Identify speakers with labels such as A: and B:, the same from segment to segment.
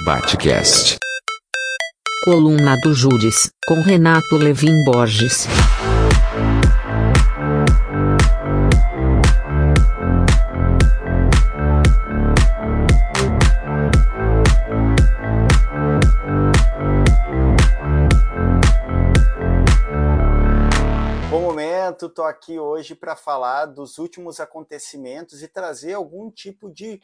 A: Batcast.
B: Coluna do Júris, com Renato Levin Borges.
C: Bom momento, estou aqui hoje para falar dos últimos acontecimentos e trazer algum tipo de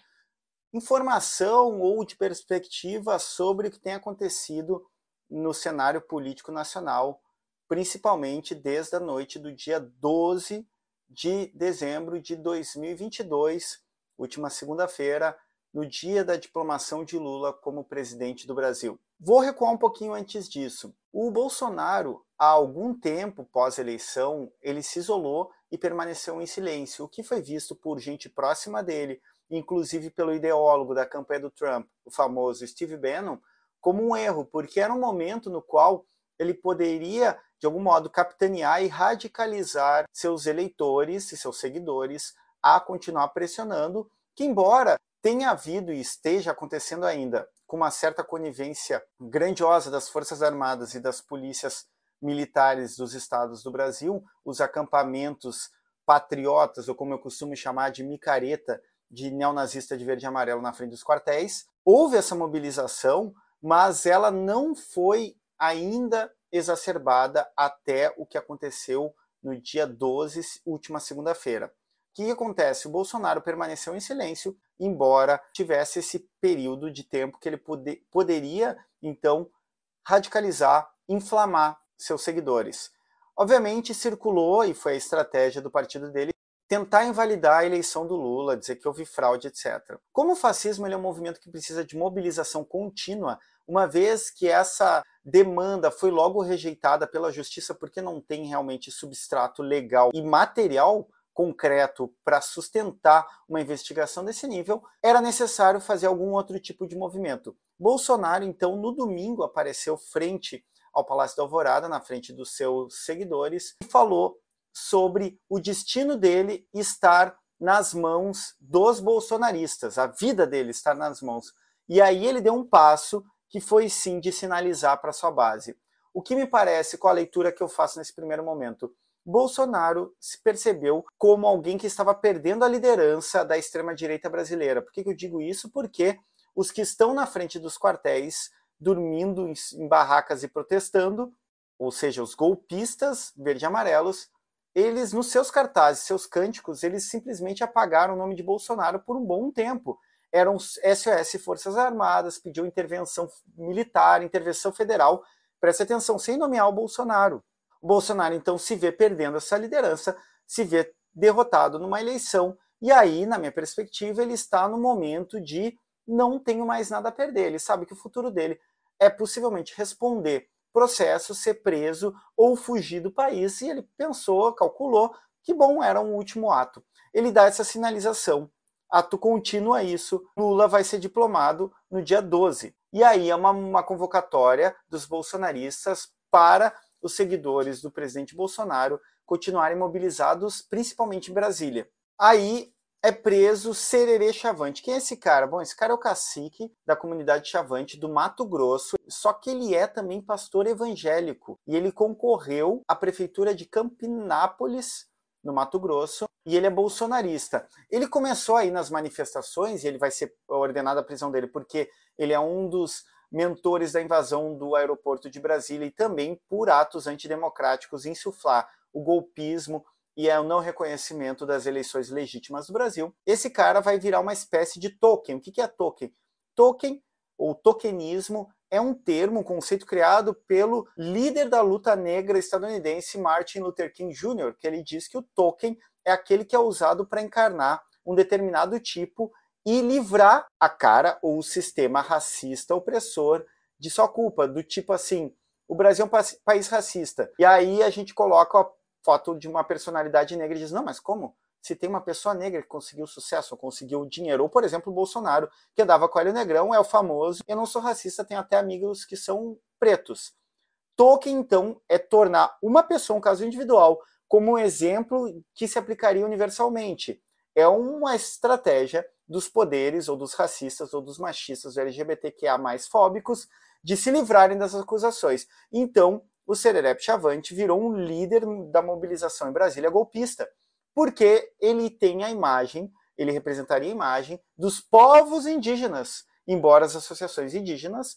C: informação ou de perspectiva sobre o que tem acontecido no cenário político nacional, principalmente desde a noite do dia 12 de dezembro de 2022, última segunda-feira, no dia da diplomação de Lula como presidente do Brasil. Vou recuar um pouquinho antes disso. O Bolsonaro, há algum tempo pós-eleição, ele se isolou e permaneceu em silêncio, o que foi visto por gente próxima dele, inclusive pelo ideólogo da campanha do Trump, o famoso Steve Bannon, como um erro, porque era um momento no qual ele poderia, de algum modo, capitanear e radicalizar seus eleitores e seus seguidores a continuar pressionando, que embora tenha havido e esteja acontecendo ainda com uma certa conivência grandiosa das Forças Armadas e das polícias militares dos estados do Brasil, os acampamentos patriotas, ou como eu costumo chamar de micareta, de neonazista de verde e amarelo na frente dos quartéis. Houve essa mobilização, mas ela não foi ainda exacerbada até o que aconteceu no dia 12, última segunda-feira. O que acontece? O Bolsonaro permaneceu em silêncio, embora tivesse esse período de tempo que ele pode, poderia, então, radicalizar, inflamar seus seguidores. Obviamente, circulou, e foi a estratégia do partido dele, tentar invalidar a eleição do Lula, dizer que houve fraude, etc. Como o fascismo é um movimento que precisa de mobilização contínua, uma vez que essa demanda foi logo rejeitada pela justiça porque não tem realmente substrato legal e material concreto para sustentar uma investigação desse nível, era necessário fazer algum outro tipo de movimento. Bolsonaro, então, no domingo apareceu frente ao Palácio da Alvorada, na frente dos seus seguidores, e falou sobre o destino dele estar nas mãos dos bolsonaristas, a vida dele estar nas mãos. E aí ele deu um passo que foi sim de sinalizar para sua base. O que me parece, com a leitura que eu faço nesse primeiro momento, Bolsonaro se percebeu como alguém que estava perdendo a liderança da extrema-direita brasileira. Por que, que eu digo isso? Porque os que estão na frente dos quartéis, dormindo em barracas e protestando, ou seja, os golpistas verde-amarelos, eles, nos seus cartazes, seus cânticos, eles simplesmente apagaram o nome de Bolsonaro por um bom tempo. Eram SOS Forças Armadas, pediu intervenção militar, intervenção federal. Preste atenção, sem nomear o Bolsonaro. O Bolsonaro, então, se vê perdendo essa liderança, se vê derrotado numa eleição, e aí, na minha perspectiva, ele está no momento de não tenho mais nada a perder. Ele sabe que o futuro dele é possivelmente responder processo, ser preso ou fugir do país, e ele pensou, calculou que bom, era um último ato. Ele dá essa sinalização. Ato contínuo a isso, Lula vai ser diplomado no dia 12. E aí é uma, uma convocatória dos bolsonaristas para os seguidores do presidente Bolsonaro continuarem mobilizados, principalmente em Brasília. Aí é preso Sererê Chavante. Quem é esse cara? Bom, esse cara é o cacique da comunidade Chavante do Mato Grosso, só que ele é também pastor evangélico e ele concorreu à prefeitura de Campinápolis, no Mato Grosso, e ele é bolsonarista. Ele começou aí nas manifestações, e ele vai ser ordenado a prisão dele, porque ele é um dos mentores da invasão do aeroporto de Brasília e também por atos antidemocráticos insuflar o golpismo e é o não reconhecimento das eleições legítimas do Brasil, esse cara vai virar uma espécie de token. O que é token? Token, ou tokenismo, é um termo, um conceito criado pelo líder da luta negra estadunidense Martin Luther King Jr., que ele diz que o token é aquele que é usado para encarnar um determinado tipo e livrar a cara ou o sistema racista opressor de sua culpa, do tipo assim, o Brasil é um país racista. E aí a gente coloca foto de uma personalidade negra e diz, não, mas como? Se tem uma pessoa negra que conseguiu sucesso, ou conseguiu dinheiro, ou por exemplo o Bolsonaro, que andava com o Negrão, é o famoso, eu não sou racista, tenho até amigos que são pretos. Tolkien, então, é tornar uma pessoa, um caso individual, como um exemplo que se aplicaria universalmente. É uma estratégia dos poderes, ou dos racistas, ou dos machistas, ou LGBTQA mais fóbicos, de se livrarem das acusações. Então, o Sererep Chavante virou um líder da mobilização em Brasília golpista, porque ele tem a imagem, ele representaria a imagem dos povos indígenas, embora as associações indígenas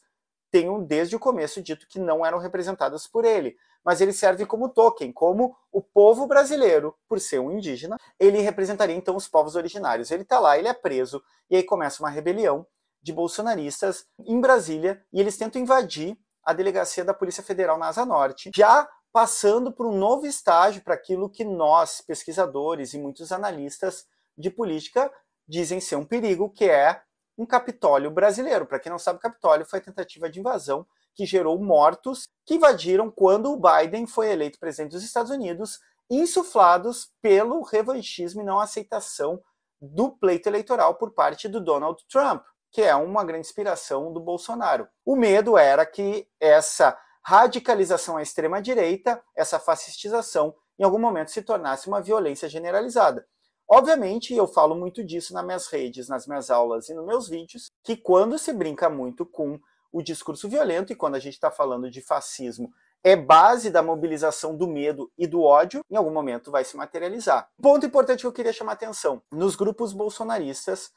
C: tenham desde o começo dito que não eram representadas por ele. Mas ele serve como token, como o povo brasileiro, por ser um indígena, ele representaria então os povos originários. Ele está lá, ele é preso, e aí começa uma rebelião de bolsonaristas em Brasília, e eles tentam invadir a delegacia da Polícia Federal na Asa Norte, já passando por um novo estágio para aquilo que nós, pesquisadores e muitos analistas de política, dizem ser um perigo, que é um Capitólio brasileiro. Para quem não sabe, Capitólio foi a tentativa de invasão que gerou mortos que invadiram quando o Biden foi eleito presidente dos Estados Unidos, insuflados pelo revanchismo e não aceitação do pleito eleitoral por parte do Donald Trump, que é uma grande inspiração do Bolsonaro. O medo era que essa radicalização à extrema direita, essa fascistização, em algum momento se tornasse uma violência generalizada. Obviamente, eu falo muito disso nas minhas redes, nas minhas aulas e nos meus vídeos, que quando se brinca muito com o discurso violento, e quando a gente está falando de fascismo, é base da mobilização do medo e do ódio, em algum momento vai se materializar. Ponto importante que eu queria chamar atenção: nos grupos bolsonaristas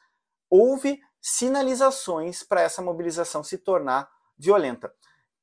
C: houve sinalizações para essa mobilização se tornar violenta.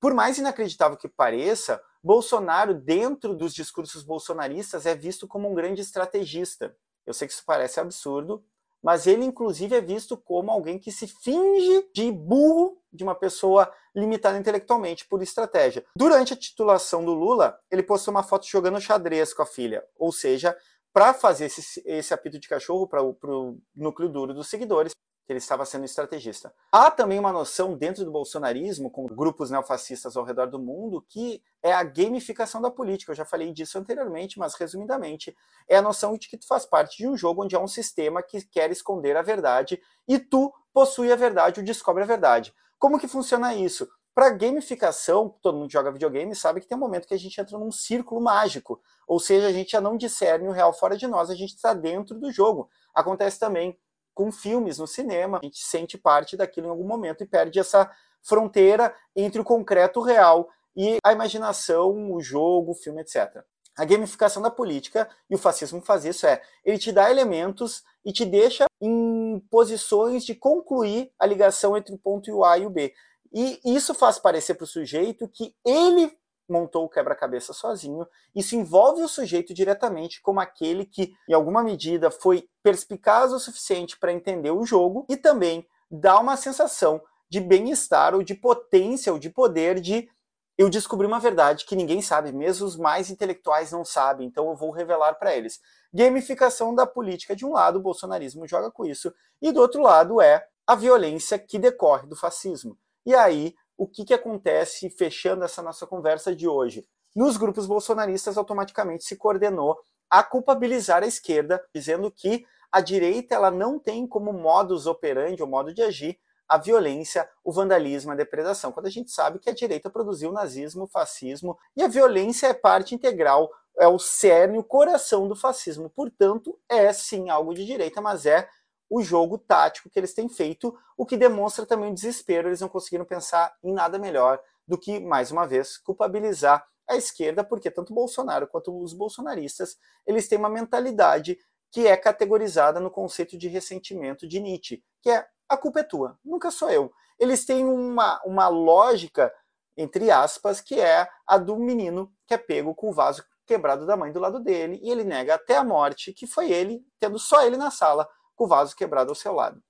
C: Por mais inacreditável que pareça, Bolsonaro, dentro dos discursos bolsonaristas, é visto como um grande estrategista. Eu sei que isso parece absurdo, mas ele inclusive é visto como alguém que se finge de burro, de uma pessoa limitada intelectualmente por estratégia. Durante a titulação do Lula, ele postou uma foto jogando xadrez com a filha, ou seja, para fazer esse, esse apito de cachorro para o núcleo duro dos seguidores, que ele estava sendo estrategista. Há também uma noção dentro do bolsonarismo, com grupos neofascistas ao redor do mundo, que é a gamificação da política. Eu já falei disso anteriormente, mas resumidamente, é a noção de que tu faz parte de um jogo onde há um sistema que quer esconder a verdade e tu possui a verdade ou descobre a verdade. Como que funciona isso? Para gamificação, todo mundo joga videogame sabe que tem um momento que a gente entra num círculo mágico, ou seja, a gente já não discerne o real fora de nós, a gente está dentro do jogo. Acontece também com filmes no cinema, a gente sente parte daquilo em algum momento e perde essa fronteira entre o concreto real e a imaginação, o jogo, o filme, etc. A gamificação da política e o fascismo faz isso é, ele te dá elementos e te deixa em posições de concluir a ligação entre o ponto A e o B. E isso faz parecer para o sujeito que ele montou o quebra-cabeça sozinho. Isso envolve o sujeito diretamente como aquele que, em alguma medida, foi perspicaz o suficiente para entender o jogo e também dá uma sensação de bem-estar ou de potência ou de poder de eu descobri uma verdade que ninguém sabe, mesmo os mais intelectuais não sabem, então eu vou revelar para eles. Gamificação da política de um lado, o bolsonarismo joga com isso, e do outro lado é a violência que decorre do fascismo. E aí o que, que acontece fechando essa nossa conversa de hoje? Nos grupos bolsonaristas, automaticamente se coordenou a culpabilizar a esquerda, dizendo que a direita ela não tem como modus operandi, ou modo de agir, a violência, o vandalismo, a depredação, quando a gente sabe que a direita produziu o nazismo, o fascismo, e a violência é parte integral, é o cerne, o coração do fascismo. Portanto, é sim algo de direita, mas é o jogo tático que eles têm feito, o que demonstra também o desespero, eles não conseguiram pensar em nada melhor do que, mais uma vez, culpabilizar a esquerda, porque tanto Bolsonaro quanto os bolsonaristas, eles têm uma mentalidade que é categorizada no conceito de ressentimento de Nietzsche, que é a culpa é tua, nunca sou eu. Eles têm uma, uma lógica, entre aspas, que é a do menino que é pego com o vaso quebrado da mãe do lado dele, e ele nega até a morte que foi ele, tendo só ele na sala, o vaso quebrado ao seu lado.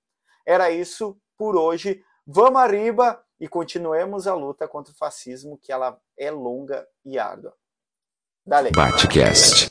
C: Era isso por hoje. Vamos arriba e continuemos a luta contra o fascismo, que ela é longa e árdua.
A: Dale. Batcast.